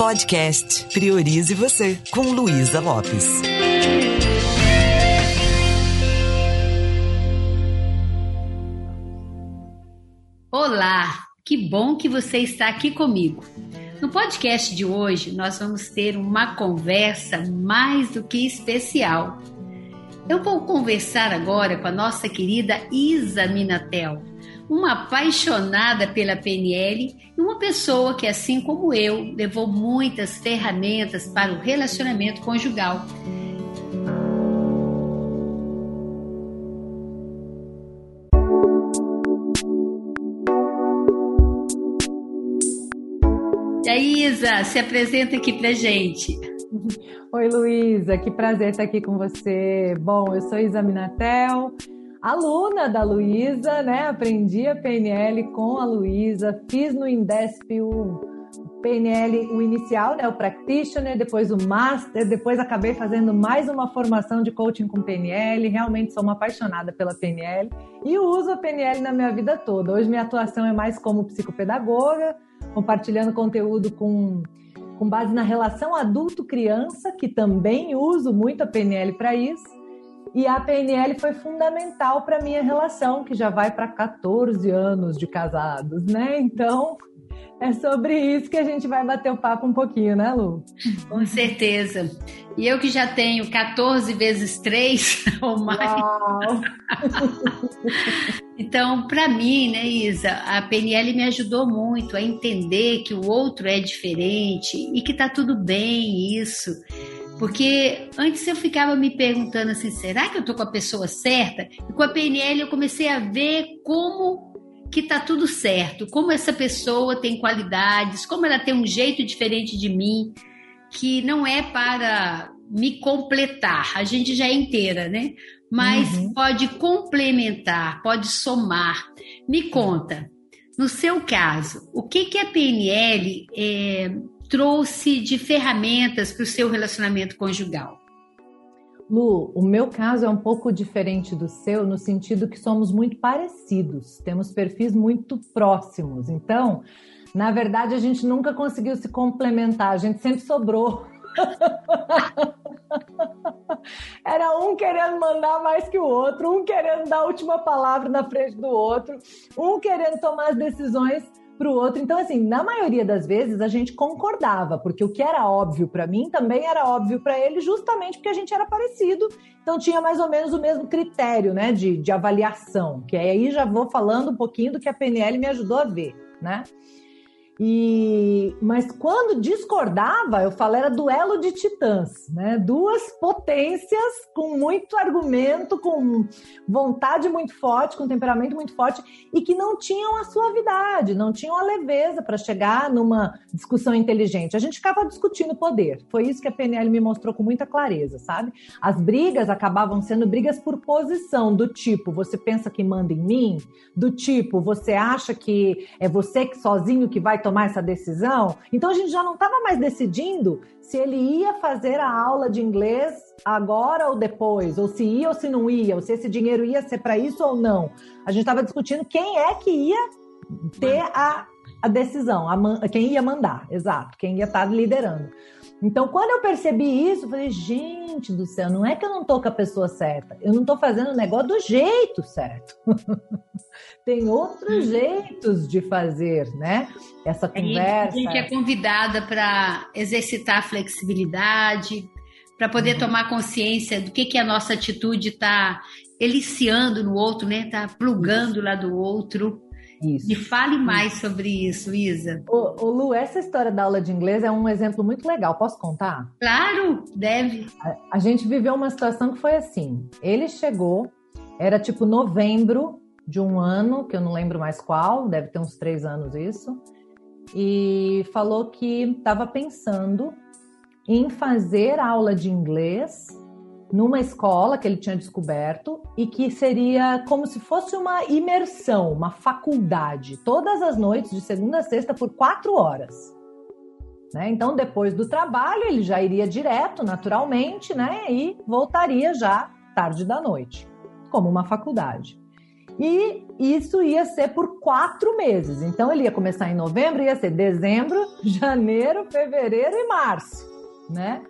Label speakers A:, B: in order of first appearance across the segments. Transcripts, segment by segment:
A: Podcast Priorize Você, com Luísa Lopes.
B: Olá, que bom que você está aqui comigo. No podcast de hoje, nós vamos ter uma conversa mais do que especial. Eu vou conversar agora com a nossa querida Isa Minatel uma apaixonada pela PNL e uma pessoa que, assim como eu, levou muitas ferramentas para o relacionamento conjugal. Isa, se apresenta aqui pra gente.
C: Oi, Luísa, que prazer estar aqui com você. Bom, eu sou Isa Minatel, aluna da Luísa, né? Aprendi a PNL com a Luísa, fiz no Indesp o PNL, o inicial, né? O practitioner, depois o master, depois acabei fazendo mais uma formação de coaching com PNL. Realmente sou uma apaixonada pela PNL e uso a PNL na minha vida toda. Hoje minha atuação é mais como psicopedagoga, compartilhando conteúdo com com base na relação adulto-criança, que também uso muito a PNL para isso e a PNL foi fundamental para minha relação, que já vai para 14 anos de casados, né? Então, é sobre isso que a gente vai bater o papo um pouquinho, né, Lu?
B: Com certeza. E eu que já tenho 14 vezes 3 ou mais. então, para mim, né, Isa, a PNL me ajudou muito a entender que o outro é diferente e que tá tudo bem isso porque antes eu ficava me perguntando assim, será que eu tô com a pessoa certa? E com a PNL eu comecei a ver como que tá tudo certo, como essa pessoa tem qualidades, como ela tem um jeito diferente de mim, que não é para me completar, a gente já é inteira, né? Mas uhum. pode complementar, pode somar. Me conta, no seu caso, o que que a PNL é, trouxe de ferramentas para o seu relacionamento conjugal?
C: Lu, o meu caso é um pouco diferente do seu, no sentido que somos muito parecidos, temos perfis muito próximos. Então, na verdade, a gente nunca conseguiu se complementar, a gente sempre sobrou. Era um querendo mandar mais que o outro, um querendo dar a última palavra na frente do outro, um querendo tomar as decisões para o outro. Então, assim, na maioria das vezes a gente concordava, porque o que era óbvio para mim também era óbvio para ele, justamente porque a gente era parecido. Então, tinha mais ou menos o mesmo critério, né, de, de avaliação. Que aí já vou falando um pouquinho do que a PNL me ajudou a ver, né? E, mas quando discordava, eu falo, era duelo de titãs, né? Duas potências com muito argumento, com vontade muito forte, com temperamento muito forte e que não tinham a suavidade, não tinham a leveza para chegar numa discussão inteligente. A gente ficava discutindo poder. Foi isso que a PNL me mostrou com muita clareza, sabe? As brigas acabavam sendo brigas por posição, do tipo, você pensa que manda em mim? Do tipo, você acha que é você que sozinho que vai tomar tomar essa decisão. Então a gente já não estava mais decidindo se ele ia fazer a aula de inglês agora ou depois, ou se ia ou se não ia, ou se esse dinheiro ia ser para isso ou não. A gente estava discutindo quem é que ia ter a, a decisão, a, quem ia mandar, exato, quem ia estar tá liderando. Então, quando eu percebi isso, eu falei, gente do céu, não é que eu não tô com a pessoa certa, eu não tô fazendo o negócio do jeito certo. Tem outros hum. jeitos de fazer, né? Essa conversa.
B: A gente é convidada para exercitar a flexibilidade, para poder uhum. tomar consciência do que, que a nossa atitude está eliciando no outro, né? Está plugando lá do outro. Isso. E fale mais isso. sobre isso, Isa.
C: Ô, ô, Lu, essa história da aula de inglês é um exemplo muito legal. Posso contar?
B: Claro, deve.
C: A, a gente viveu uma situação que foi assim. Ele chegou, era tipo novembro de um ano, que eu não lembro mais qual, deve ter uns três anos isso, e falou que estava pensando em fazer aula de inglês numa escola que ele tinha descoberto e que seria como se fosse uma imersão, uma faculdade, todas as noites, de segunda a sexta, por quatro horas. Né? Então, depois do trabalho, ele já iria direto, naturalmente, né? e voltaria já tarde da noite, como uma faculdade. E isso ia ser por quatro meses. Então ele ia começar em novembro, ia ser dezembro, janeiro, fevereiro e março, né?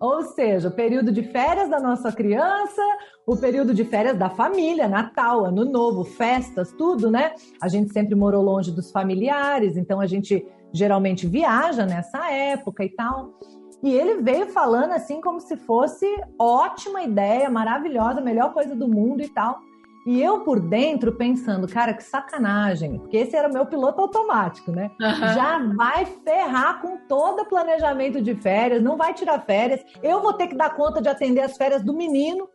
C: Ou seja, o período de férias da nossa criança, o período de férias da família, Natal, Ano Novo, festas, tudo, né? A gente sempre morou longe dos familiares, então a gente geralmente viaja nessa época e tal. E ele veio falando assim como se fosse ótima ideia, maravilhosa, melhor coisa do mundo e tal. E eu por dentro pensando, cara, que sacanagem, porque esse era o meu piloto automático, né? Uhum. Já vai ferrar com todo o planejamento de férias, não vai tirar férias. Eu vou ter que dar conta de atender as férias do menino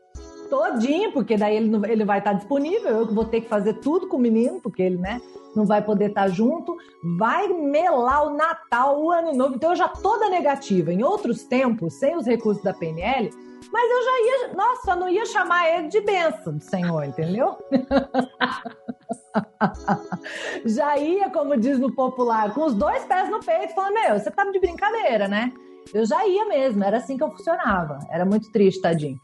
C: todinho, porque daí ele, não, ele vai estar disponível, eu vou ter que fazer tudo com o menino, porque ele, né, não vai poder estar junto. Vai melar o Natal, o Ano Novo. Então eu já toda negativa. Em outros tempos, sem os recursos da PNL, mas eu já ia, nossa, não ia chamar ele de bênção do Senhor, entendeu? já ia, como diz no popular, com os dois pés no peito, falando: Meu, você tá de brincadeira, né? Eu já ia mesmo, era assim que eu funcionava. Era muito triste, tadinho.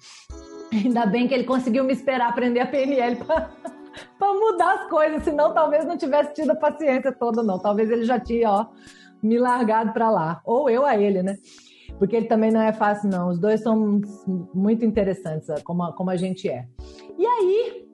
C: Ainda bem que ele conseguiu me esperar aprender a PNL para mudar as coisas, senão talvez não tivesse tido a paciência toda, não. Talvez ele já tinha, ó, me largado para lá. Ou eu a ele, né? Porque ele também não é fácil, não. Os dois são muito interessantes, como a, como a gente é. E aí,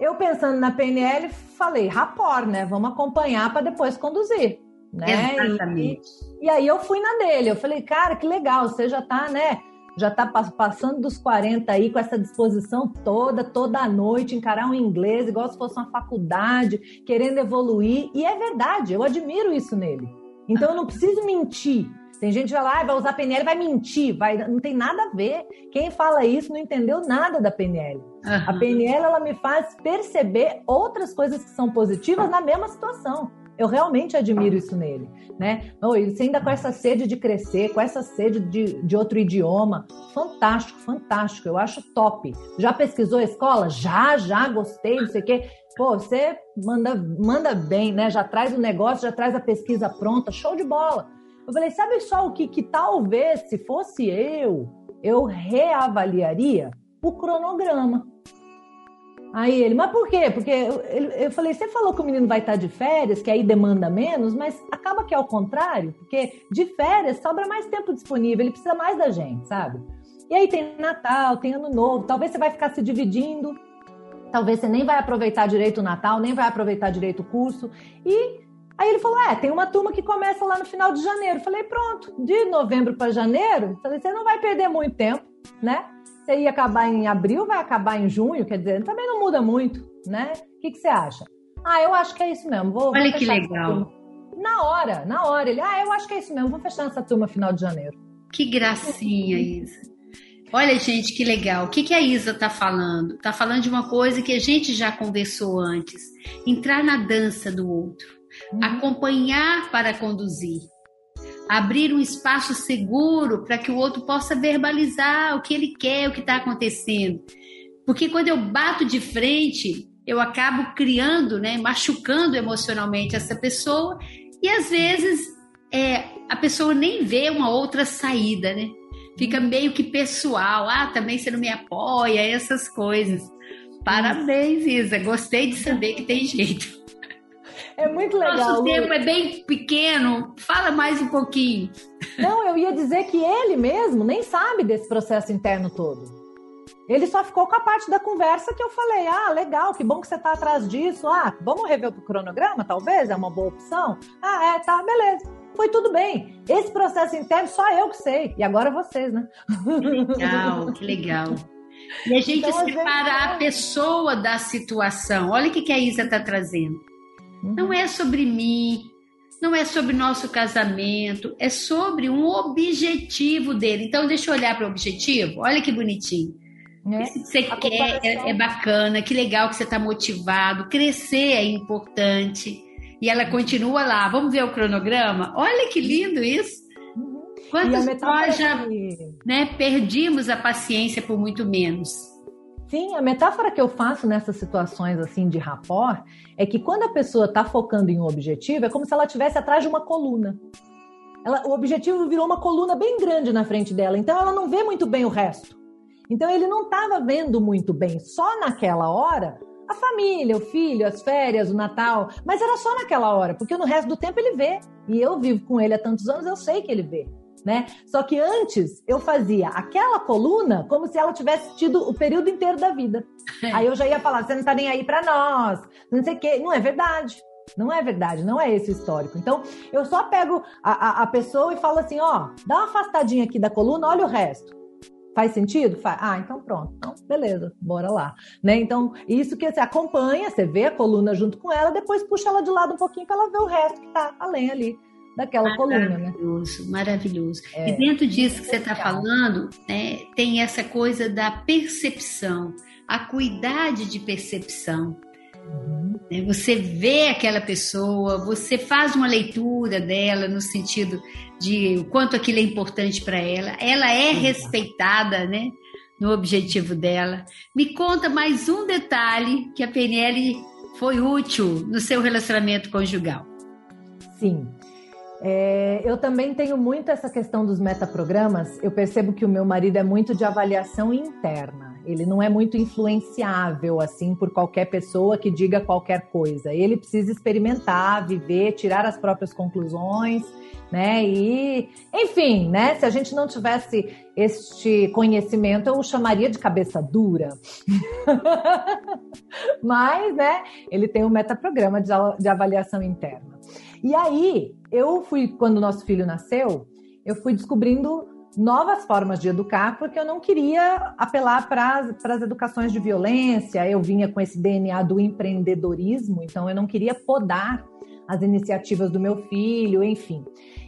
C: eu pensando na PNL, falei, rapor, né? Vamos acompanhar para depois conduzir. Né?
B: Exatamente.
C: E, e, aí eu fui na dele. Eu falei, cara, que legal, você já tá, né? Já tá passando dos 40 aí com essa disposição toda, toda a noite, encarar um inglês igual se fosse uma faculdade, querendo evoluir. E é verdade, eu admiro isso nele. Então eu não preciso mentir tem gente que vai lá, vai usar PNL, vai mentir, vai, não tem nada a ver. Quem fala isso não entendeu nada da PNL. Uhum. A PNL ela me faz perceber outras coisas que são positivas na mesma situação. Eu realmente admiro isso nele, né? Você ainda com essa sede de crescer, com essa sede de, de outro idioma, fantástico, fantástico. Eu acho top. Já pesquisou a escola? Já, já, gostei, não sei o quê. Pô, você manda, manda bem, né? Já traz o negócio, já traz a pesquisa pronta, show de bola. Eu falei, sabe só o que, que talvez, se fosse eu, eu reavaliaria? O cronograma. Aí ele, mas por quê? Porque eu, eu falei, você falou que o menino vai estar de férias, que aí demanda menos, mas acaba que é o contrário, porque de férias sobra mais tempo disponível, ele precisa mais da gente, sabe? E aí tem Natal, tem Ano Novo, talvez você vai ficar se dividindo, talvez você nem vai aproveitar direito o Natal, nem vai aproveitar direito o curso, e Aí ele falou: É, tem uma turma que começa lá no final de janeiro. Falei: Pronto, de novembro para janeiro, falei, você não vai perder muito tempo, né? Você ia acabar em abril, vai acabar em junho, quer dizer, também não muda muito, né? O que, que você acha? Ah, eu acho que é isso mesmo. Vou,
B: Olha vou que legal.
C: Na hora, na hora. Ele, ah, eu acho que é isso mesmo, vou fechar essa turma final de janeiro.
B: Que gracinha, Isa. Olha, gente, que legal. O que, que a Isa está falando? Está falando de uma coisa que a gente já conversou antes. Entrar na dança do outro. Acompanhar para conduzir, abrir um espaço seguro para que o outro possa verbalizar o que ele quer, o que está acontecendo. Porque quando eu bato de frente, eu acabo criando, né, machucando emocionalmente essa pessoa e às vezes é, a pessoa nem vê uma outra saída, né? Fica meio que pessoal. Ah, também você não me apoia, essas coisas. Parabéns, Isa. Gostei de saber que tem jeito.
C: É muito legal.
B: Nosso tempo é bem pequeno. Fala mais um pouquinho.
C: Não, eu ia dizer que ele mesmo nem sabe desse processo interno todo. Ele só ficou com a parte da conversa que eu falei: ah, legal, que bom que você está atrás disso. Ah, vamos rever o cronograma, talvez? É uma boa opção? Ah, é, tá, beleza. Foi tudo bem. Esse processo interno só eu que sei. E agora vocês, né?
B: Legal, que legal. E a gente então, separar a pessoa da situação. Olha o que a Isa está trazendo. Não é sobre mim, não é sobre nosso casamento, é sobre um objetivo dele. Então, deixa eu olhar para o objetivo. Olha que bonitinho. É. Isso que você A quer é, é, bacana, que legal que você está motivado. Crescer é importante. E ela continua lá. Vamos ver o cronograma? Olha que lindo isso. Uhum. Quantos nós já né, perdimos a paciência por muito menos?
C: Sim, a metáfora que eu faço nessas situações assim de rapport é que quando a pessoa está focando em um objetivo, é como se ela estivesse atrás de uma coluna. Ela, o objetivo virou uma coluna bem grande na frente dela, então ela não vê muito bem o resto. Então ele não estava vendo muito bem. Só naquela hora, a família, o filho, as férias, o Natal, mas era só naquela hora, porque no resto do tempo ele vê. E eu vivo com ele há tantos anos, eu sei que ele vê. Né? Só que antes eu fazia aquela coluna como se ela tivesse tido o período inteiro da vida. É. Aí eu já ia falar, você não tá nem aí para nós, não sei o quê. Não é verdade. Não é verdade, não é esse o histórico. Então, eu só pego a, a, a pessoa e falo assim: ó, dá uma afastadinha aqui da coluna, olha o resto. Faz sentido? Faz. Ah, então pronto. Então, beleza, bora lá. Né? Então, isso que você acompanha, você vê a coluna junto com ela, depois puxa ela de lado um pouquinho para ela ver o resto que tá além ali daquela coluna.
B: Né? Maravilhoso, maravilhoso. É, e dentro disso que você está falando, né, tem essa coisa da percepção, a cuidade de percepção. Uhum. Né? Você vê aquela pessoa, você faz uma leitura dela no sentido de o quanto aquilo é importante para ela, ela é respeitada, né? No objetivo dela. Me conta mais um detalhe que a PNL foi útil no seu relacionamento conjugal.
C: Sim. É, eu também tenho muito essa questão dos metaprogramas. Eu percebo que o meu marido é muito de avaliação interna. Ele não é muito influenciável assim por qualquer pessoa que diga qualquer coisa. Ele precisa experimentar, viver, tirar as próprias conclusões, né? E, enfim, né? Se a gente não tivesse este conhecimento, eu o chamaria de cabeça dura. Mas, né? Ele tem um metaprograma de, de avaliação interna. E aí, eu fui quando nosso filho nasceu, eu fui descobrindo novas formas de educar, porque eu não queria apelar para as educações de violência. Eu vinha com esse DNA do empreendedorismo, então eu não queria podar as iniciativas do meu filho, enfim.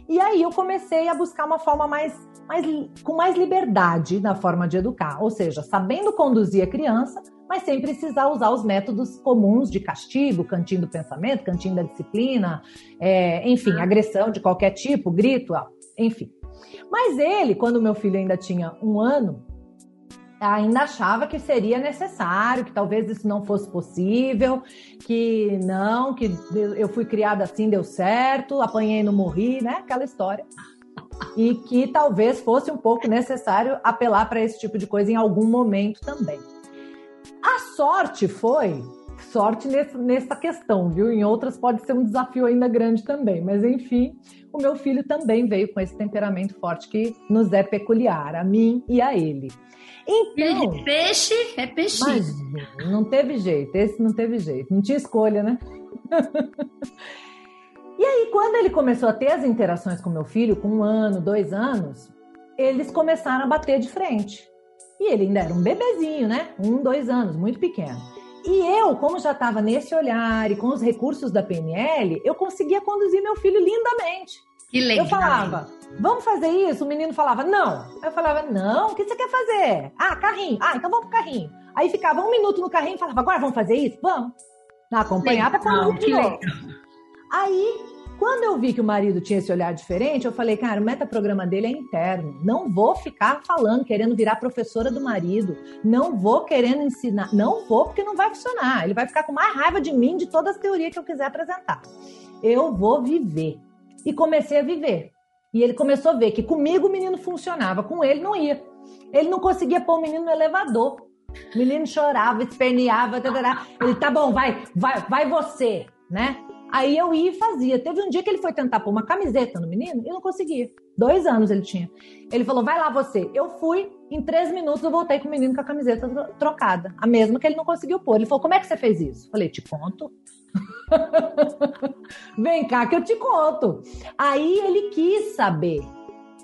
C: E aí eu comecei a buscar uma forma mais, mais com mais liberdade na forma de educar, ou seja, sabendo conduzir a criança, mas sem precisar usar os métodos comuns de castigo, cantinho do pensamento, cantinho da disciplina, é, enfim, agressão de qualquer tipo, grito, enfim. Mas ele, quando meu filho ainda tinha um ano, ainda achava que seria necessário, que talvez isso não fosse possível, que não, que eu fui criada assim, deu certo, apanhei não morri, né? Aquela história. E que talvez fosse um pouco necessário apelar para esse tipo de coisa em algum momento também. A sorte foi sorte nesse, nessa questão, viu? Em outras pode ser um desafio ainda grande também, mas enfim, o meu filho também veio com esse temperamento forte que nos é peculiar, a mim e a ele.
B: Então, de peixe é peixe.
C: Não teve jeito, esse não teve jeito, não tinha escolha, né? e aí, quando ele começou a ter as interações com meu filho, com um ano, dois anos, eles começaram a bater de frente. E ele ainda era um bebezinho, né? Um, dois anos, muito pequeno. E eu, como já estava nesse olhar e com os recursos da PNL, eu conseguia conduzir meu filho lindamente.
B: Que legal.
C: Eu falava, vamos fazer isso? O menino falava, não. Eu falava, não, o que você quer fazer? Ah, carrinho. Ah, então vamos pro carrinho. Aí ficava um minuto no carrinho e falava, agora vamos fazer isso? Vamos. Acompanhava com o de novo. Aí quando eu vi que o marido tinha esse olhar diferente, eu falei, cara, o metaprograma dele é interno. Não vou ficar falando, querendo virar professora do marido. Não vou querendo ensinar. Não vou, porque não vai funcionar. Ele vai ficar com mais raiva de mim, de todas as teorias que eu quiser apresentar. Eu vou viver. E comecei a viver. E ele começou a ver que comigo o menino funcionava, com ele não ia. Ele não conseguia pôr o menino no elevador. O menino chorava, esperneava, ele tá bom, vai, vai, vai você, né? Aí eu ia e fazia. Teve um dia que ele foi tentar pôr uma camiseta no menino e não conseguia. Dois anos ele tinha. Ele falou: vai lá você. Eu fui, em três minutos eu voltei com o menino com a camiseta trocada. A mesma que ele não conseguiu pôr. Ele falou: como é que você fez isso? Falei: te conto. Vem cá que eu te conto. Aí ele quis saber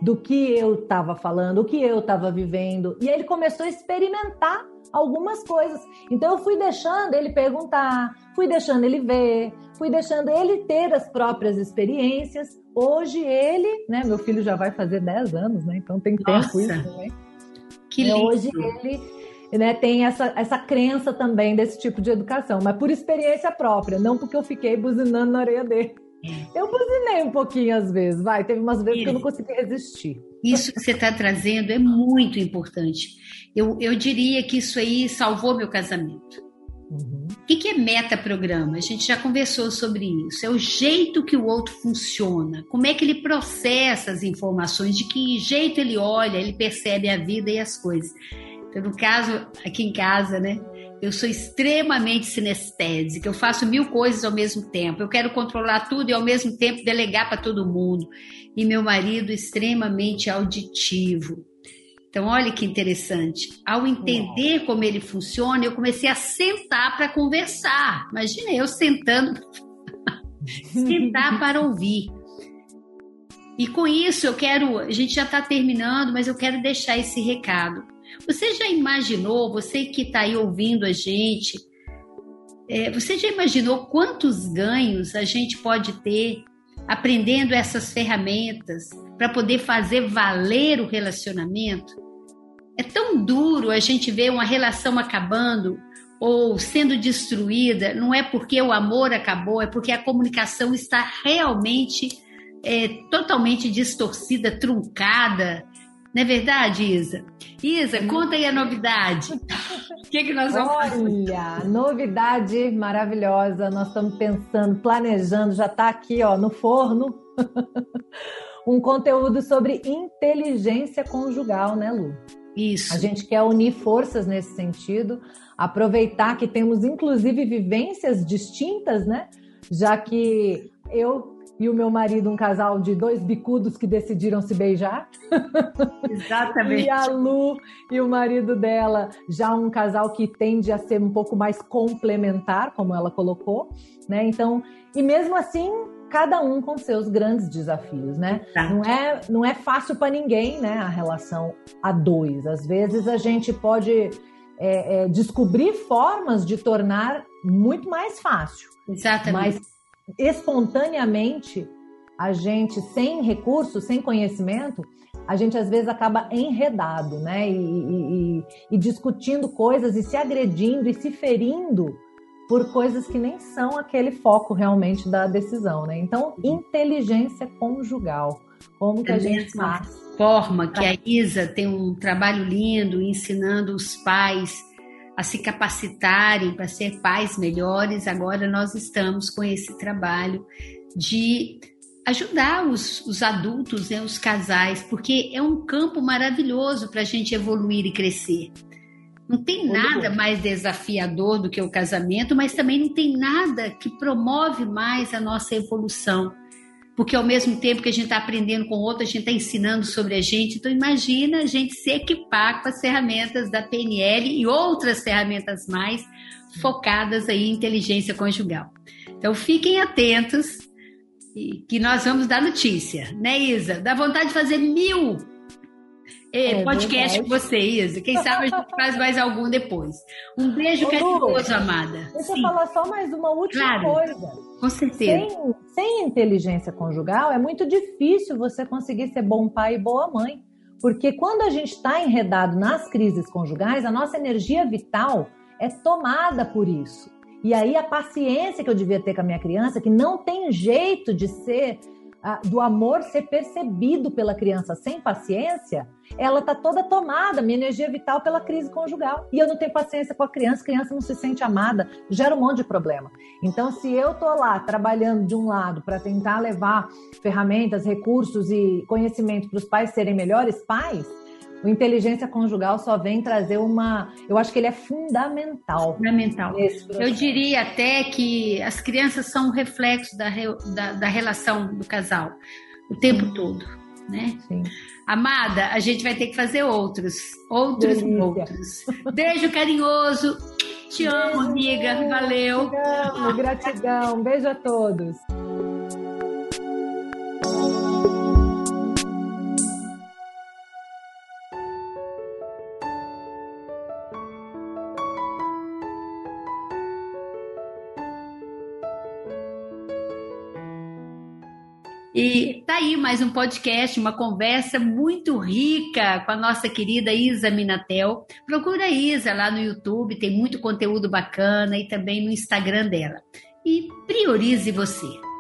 C: do que eu estava falando, o que eu estava vivendo. E aí ele começou a experimentar algumas coisas. Então eu fui deixando ele perguntar, fui deixando ele ver, fui deixando ele ter as próprias experiências. Hoje ele, né, meu filho já vai fazer 10 anos, né? Então tem Nossa, tempo isso também. Que lindo. Hoje ele né, tem essa, essa crença também desse tipo de educação, mas por experiência própria, não porque eu fiquei buzinando na orelha dele. Eu buzinei um pouquinho às vezes, vai. Teve umas vezes que eu não consegui resistir.
B: Isso que você está trazendo é muito importante. Eu, eu diria que isso aí salvou meu casamento. Uhum. O que, que é metaprograma? A gente já conversou sobre isso. É o jeito que o outro funciona, como é que ele processa as informações, de que jeito ele olha, ele percebe a vida e as coisas. Então, no caso, aqui em casa, né? Eu sou extremamente sinestésica, eu faço mil coisas ao mesmo tempo. Eu quero controlar tudo e ao mesmo tempo delegar para todo mundo. E meu marido extremamente auditivo. Então, olha que interessante. Ao entender como ele funciona, eu comecei a sentar para conversar. Imagina eu sentando, sentar para ouvir. E com isso eu quero, a gente já está terminando, mas eu quero deixar esse recado. Você já imaginou, você que está aí ouvindo a gente, é, você já imaginou quantos ganhos a gente pode ter aprendendo essas ferramentas para poder fazer valer o relacionamento? É tão duro a gente ver uma relação acabando ou sendo destruída, não é porque o amor acabou, é porque a comunicação está realmente é, totalmente distorcida, truncada. Não é verdade, Isa? Isa, conta aí a novidade. O que, que nós vamos fazer?
C: Olha, novidade maravilhosa. Nós estamos pensando, planejando, já está aqui ó, no forno. um conteúdo sobre inteligência conjugal, né, Lu?
B: Isso.
C: A gente quer unir forças nesse sentido, aproveitar que temos inclusive vivências distintas, né? Já que eu e o meu marido, um casal de dois bicudos que decidiram se beijar.
B: Exatamente.
C: e a Lu e o marido dela, já um casal que tende a ser um pouco mais complementar, como ela colocou, né? Então, e mesmo assim, cada um com seus grandes desafios, né? Não é, não é fácil para ninguém, né? A relação a dois. Às vezes a gente pode é, é, descobrir formas de tornar muito mais fácil.
B: Exatamente.
C: Mas espontaneamente, a gente, sem recursos, sem conhecimento, a gente às vezes acaba enredado, né? E, e, e, discutindo coisas e se agredindo e se ferindo por coisas que nem são aquele foco realmente da decisão, né? Então, inteligência conjugal. Como que a gente faz?
B: Forma que a Isa tem um trabalho lindo ensinando os pais a se capacitarem para ser pais melhores, agora nós estamos com esse trabalho de ajudar os, os adultos, né, os casais, porque é um campo maravilhoso para a gente evoluir e crescer. Não tem nada mais desafiador do que o casamento, mas também não tem nada que promove mais a nossa evolução porque ao mesmo tempo que a gente está aprendendo com outro, a gente está ensinando sobre a gente. Então, imagina a gente se equipar com as ferramentas da PNL e outras ferramentas mais focadas aí em inteligência conjugal. Então, fiquem atentos que nós vamos dar notícia, né, Isa? Dá vontade de fazer mil é, podcast com você, Isa. Quem sabe a gente faz mais algum depois. Um beijo carinhoso, amada.
C: Deixa Sim. eu falar só mais uma última
B: claro,
C: coisa.
B: Com certeza.
C: Sem, sem inteligência conjugal, é muito difícil você conseguir ser bom pai e boa mãe. Porque quando a gente está enredado nas crises conjugais, a nossa energia vital é tomada por isso. E aí a paciência que eu devia ter com a minha criança, que não tem jeito de ser do amor ser percebido pela criança sem paciência, ela tá toda tomada, minha energia vital pela crise conjugal. E eu não tenho paciência com a criança, a criança não se sente amada, gera um monte de problema. Então, se eu tô lá trabalhando de um lado para tentar levar ferramentas, recursos e conhecimento para os pais serem melhores pais, o inteligência conjugal só vem trazer uma. Eu acho que ele é fundamental.
B: Fundamental. Eu diria até que as crianças são um reflexo da, da, da relação do casal o tempo todo. Né?
C: Sim.
B: Amada, a gente vai ter que fazer outros, outros e outros. Beijo carinhoso. Te amo, amiga. Valeu.
C: Te amo, gratidão. Beijo a todos.
B: E tá aí mais um podcast, uma conversa muito rica com a nossa querida Isa Minatel. Procura a Isa lá no YouTube, tem muito conteúdo bacana e também no Instagram dela. E priorize você.